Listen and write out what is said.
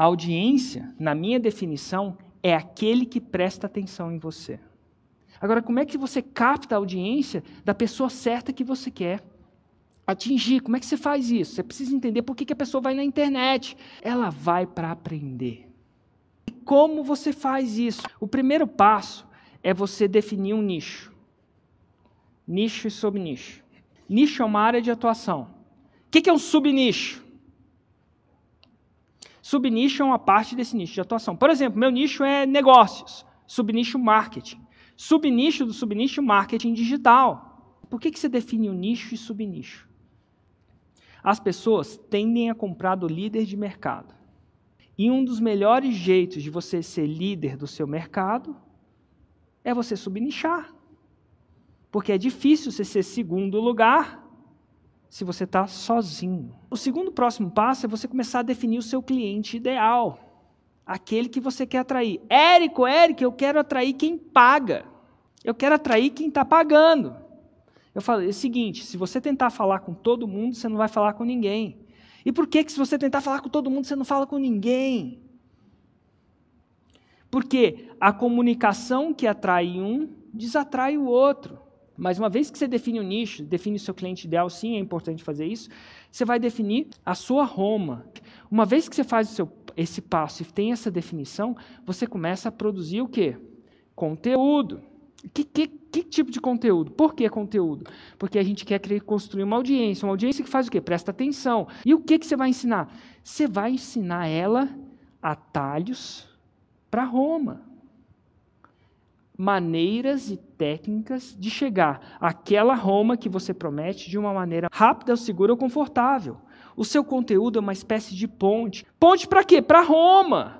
A audiência, na minha definição, é aquele que presta atenção em você. Agora, como é que você capta a audiência da pessoa certa que você quer atingir? Como é que você faz isso? Você precisa entender por que, a pessoa vai na internet. Ela vai para aprender. E como você faz isso? O primeiro passo é você definir um nicho. Nicho e subnicho. Nicho é uma área de atuação. O que é um subnicho? Subnicho é uma parte desse nicho de atuação. Por exemplo, meu nicho é negócios, subnicho marketing. Subnicho do subnicho marketing digital. Por que, que você define o nicho e subnicho? As pessoas tendem a comprar do líder de mercado. E um dos melhores jeitos de você ser líder do seu mercado é você subnichar. Porque é difícil você ser segundo lugar se você está sozinho. O segundo próximo passo é você começar a definir o seu cliente ideal. Aquele que você quer atrair. Érico, Érico, eu quero atrair quem paga. Eu quero atrair quem está pagando. Eu falei é o seguinte: se você tentar falar com todo mundo, você não vai falar com ninguém. E por que, que se você tentar falar com todo mundo, você não fala com ninguém? Porque a comunicação que atrai um desatrai o outro. Mas uma vez que você define o nicho, define o seu cliente ideal, sim, é importante fazer isso, você vai definir a sua Roma. Uma vez que você faz seu, esse passo e tem essa definição, você começa a produzir o quê? Conteúdo. Que, que, que, tipo de conteúdo? Por que conteúdo? Porque a gente quer construir uma audiência, uma audiência que faz o quê? Presta atenção. E o que, que você vai ensinar? Você vai ensinar ela atalhos para Roma maneiras e técnicas de chegar àquela Roma que você promete de uma maneira rápida, segura ou confortável. O seu conteúdo é uma espécie de ponte. Ponte para quê? Para Roma.